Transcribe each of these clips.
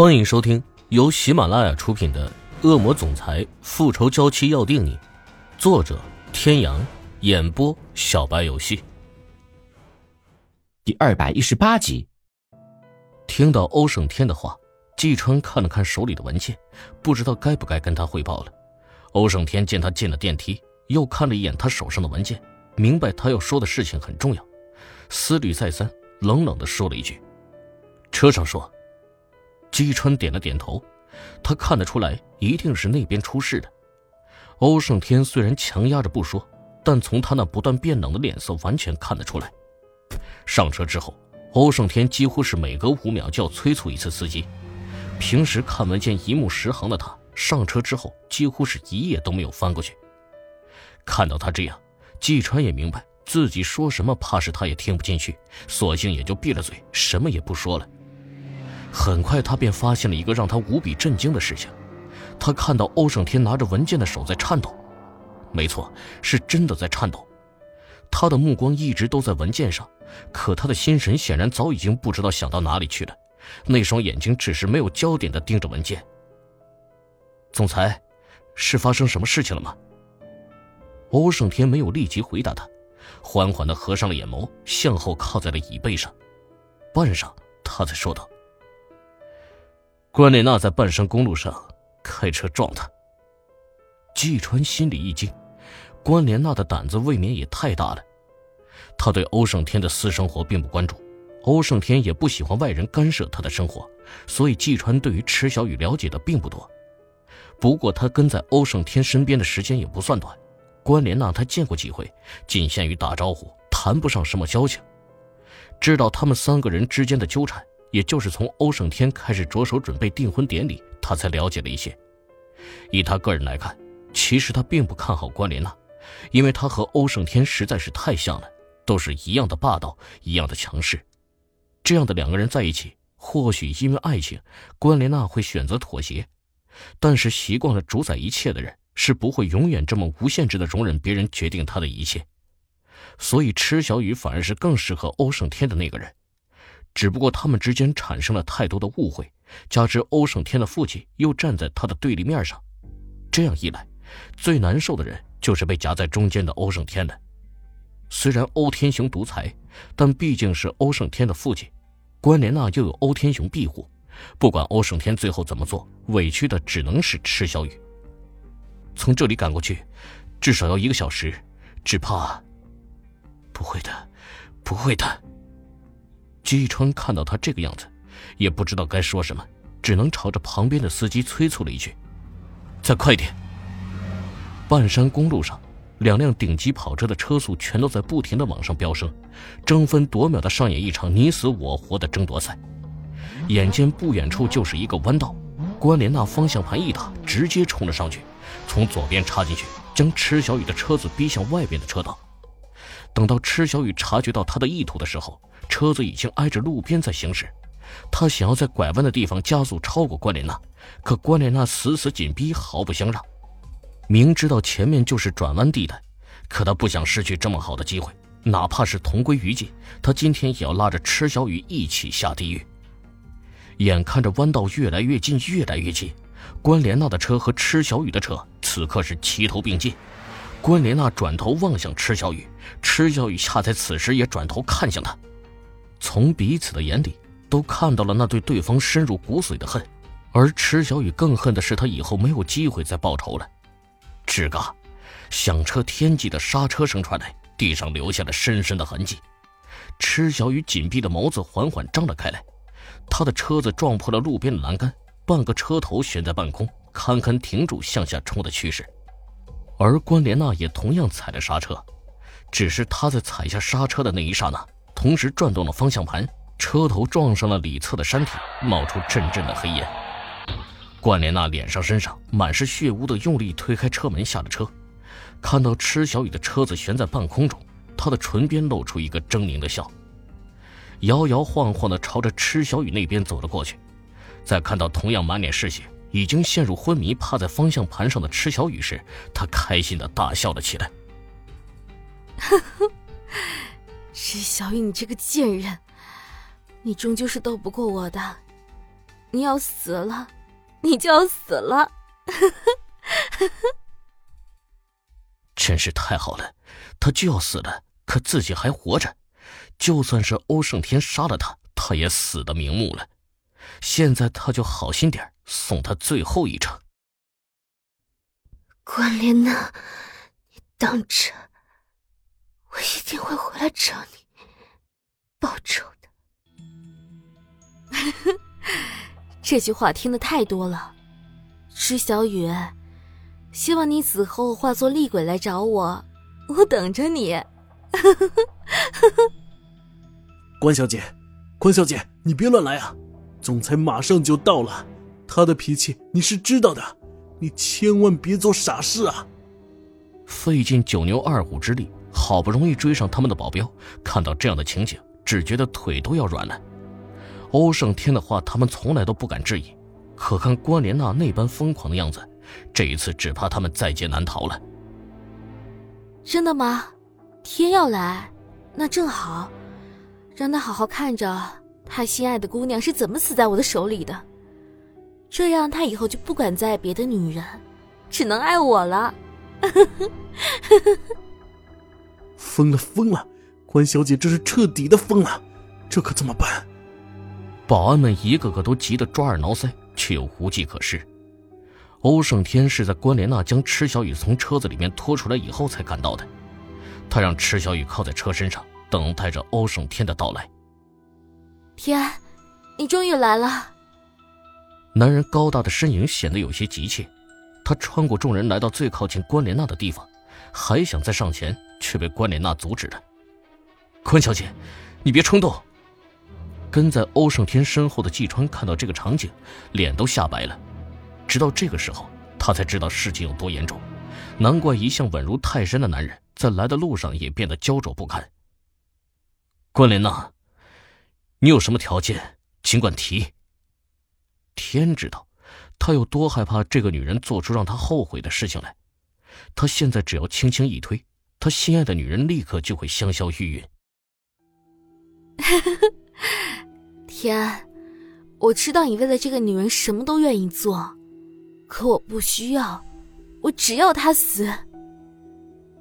欢迎收听由喜马拉雅出品的《恶魔总裁复仇娇妻要定你》，作者：天阳，演播：小白游戏。第二百一十八集。听到欧胜天的话，季川看了看手里的文件，不知道该不该跟他汇报了。欧胜天见他进了电梯，又看了一眼他手上的文件，明白他要说的事情很重要，思虑再三，冷冷的说了一句：“车上说。”姬川点了点头，他看得出来，一定是那边出事的。欧胜天虽然强压着不说，但从他那不断变冷的脸色，完全看得出来。上车之后，欧胜天几乎是每隔五秒就要催促一次司机。平时看文件一目十行的他，上车之后几乎是一页都没有翻过去。看到他这样，季川也明白自己说什么，怕是他也听不进去，索性也就闭了嘴，什么也不说了。很快，他便发现了一个让他无比震惊的事情。他看到欧胜天拿着文件的手在颤抖，没错，是真的在颤抖。他的目光一直都在文件上，可他的心神显然早已经不知道想到哪里去了。那双眼睛只是没有焦点的盯着文件。总裁，是发生什么事情了吗？欧胜天没有立即回答他，缓缓的合上了眼眸，向后靠在了椅背上。半晌，他才说道。关莲娜在半山公路上开车撞他。季川心里一惊，关莲娜的胆子未免也太大了。他对欧胜天的私生活并不关注，欧胜天也不喜欢外人干涉他的生活，所以季川对于池小雨了解的并不多。不过他跟在欧胜天身边的时间也不算短，关莲娜他见过几回，仅限于打招呼，谈不上什么交情。知道他们三个人之间的纠缠。也就是从欧胜天开始着手准备订婚典礼，他才了解了一些。以他个人来看，其实他并不看好关莲娜，因为他和欧胜天实在是太像了，都是一样的霸道，一样的强势。这样的两个人在一起，或许因为爱情，关莲娜会选择妥协，但是习惯了主宰一切的人，是不会永远这么无限制的容忍别人决定他的一切。所以，池小雨反而是更适合欧胜天的那个人。只不过他们之间产生了太多的误会，加之欧胜天的父亲又站在他的对立面上，这样一来，最难受的人就是被夹在中间的欧胜天了。虽然欧天雄独裁，但毕竟是欧胜天的父亲，关莲娜又有欧天雄庇护，不管欧胜天最后怎么做，委屈的只能是池小雨。从这里赶过去，至少要一个小时，只怕……不会的，不会的。姬川看到他这个样子，也不知道该说什么，只能朝着旁边的司机催促了一句：“再快点！”半山公路上，两辆顶级跑车的车速全都在不停的往上飙升，争分夺秒的上演一场你死我活的争夺赛。眼见不远处就是一个弯道，关莲娜方向盘一打，直接冲了上去，从左边插进去，将池小雨的车子逼向外边的车道。等到池小雨察觉到他的意图的时候，车子已经挨着路边在行驶，他想要在拐弯的地方加速超过关莲娜，可关莲娜死死紧逼，毫不相让。明知道前面就是转弯地带，可他不想失去这么好的机会，哪怕是同归于尽，他今天也要拉着池小雨一起下地狱。眼看着弯道越来越近，越来越近，关莲娜的车和池小雨的车此刻是齐头并进。关莲娜转头望向池小雨，池小雨恰在此时也转头看向她。从彼此的眼里，都看到了那对对方深入骨髓的恨，而池小雨更恨的是他以后没有机会再报仇了。吱嘎，响彻天际的刹车声传来，地上留下了深深的痕迹。池小雨紧闭的眸子缓缓张了开来，他的车子撞破了路边的栏杆，半个车头悬在半空，堪堪停住向下冲的趋势。而关莲娜也同样踩了刹车，只是她在踩下刹车的那一刹那。同时转动了方向盘，车头撞上了里侧的山体，冒出阵阵的黑烟。关莲娜脸上、身上满是血污的用力推开车门，下了车。看到池小雨的车子悬在半空中，她的唇边露出一个狰狞的笑，摇摇晃晃地朝着池小雨那边走了过去。在看到同样满脸是血、已经陷入昏迷、趴在方向盘上的池小雨时，他开心的大笑了起来。呵呵。池小雨，你这个贱人，你终究是斗不过我的。你要死了，你就要死了。真是太好了，他就要死了，可自己还活着。就算是欧胜天杀了他，他也死的瞑目了。现在他就好心点，送他最后一程。关莲娜，你等着，我一定会回来找你报仇的。这句话听的太多了，池小雨，希望你死后化作厉鬼来找我，我等着你。关小姐，关小姐，你别乱来啊！总裁马上就到了，他的脾气你是知道的，你千万别做傻事啊！费尽九牛二虎之力，好不容易追上他们的保镖，看到这样的情景，只觉得腿都要软了。欧胜天的话，他们从来都不敢质疑，可看关莲娜那般疯狂的样子，这一次只怕他们在劫难逃了。真的吗？天要来，那正好，让他好好看着他心爱的姑娘是怎么死在我的手里的，这样他以后就不敢再爱别的女人，只能爱我了。疯了疯了，关小姐这是彻底的疯了，这可怎么办？保安们一个个都急得抓耳挠腮，却又无计可施。欧胜天是在关莲娜将池小雨从车子里面拖出来以后才赶到的，他让池小雨靠在车身上，等待着欧胜天的到来。天，你终于来了！男人高大的身影显得有些急切，他穿过众人来到最靠近关莲娜的地方，还想再上前，却被关莲娜阻止了。关小姐，你别冲动。跟在欧胜天身后的季川看到这个场景，脸都吓白了。直到这个时候，他才知道事情有多严重。难怪一向稳如泰山的男人，在来的路上也变得焦灼不堪。关莲娜，你有什么条件，尽管提。天知道，他有多害怕这个女人做出让他后悔的事情来。他现在只要轻轻一推，他心爱的女人立刻就会香消玉殒。天，我知道你为了这个女人什么都愿意做，可我不需要，我只要她死。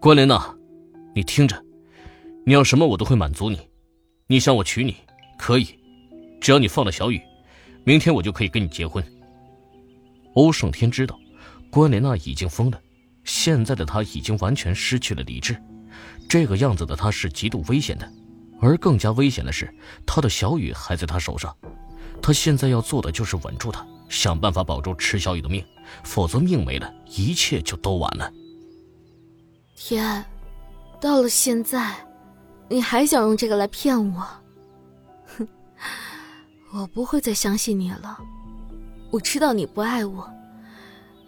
关莲娜，你听着，你要什么我都会满足你。你想我娶你，可以，只要你放了小雨，明天我就可以跟你结婚。欧胜天知道，关莲娜已经疯了，现在的他已经完全失去了理智，这个样子的他是极度危险的。而更加危险的是，他的小雨还在他手上。他现在要做的就是稳住他，想办法保住池小雨的命，否则命没了，一切就都完了。天，到了现在，你还想用这个来骗我？我不会再相信你了。我知道你不爱我，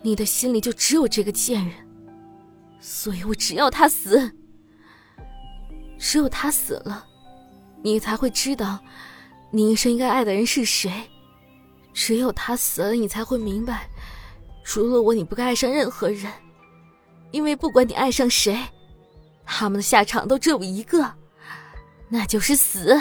你的心里就只有这个贱人，所以我只要他死。只有他死了。你才会知道，你一生应该爱的人是谁。只有他死了，你才会明白，除了我，你不该爱上任何人。因为不管你爱上谁，他们的下场都只有一个，那就是死。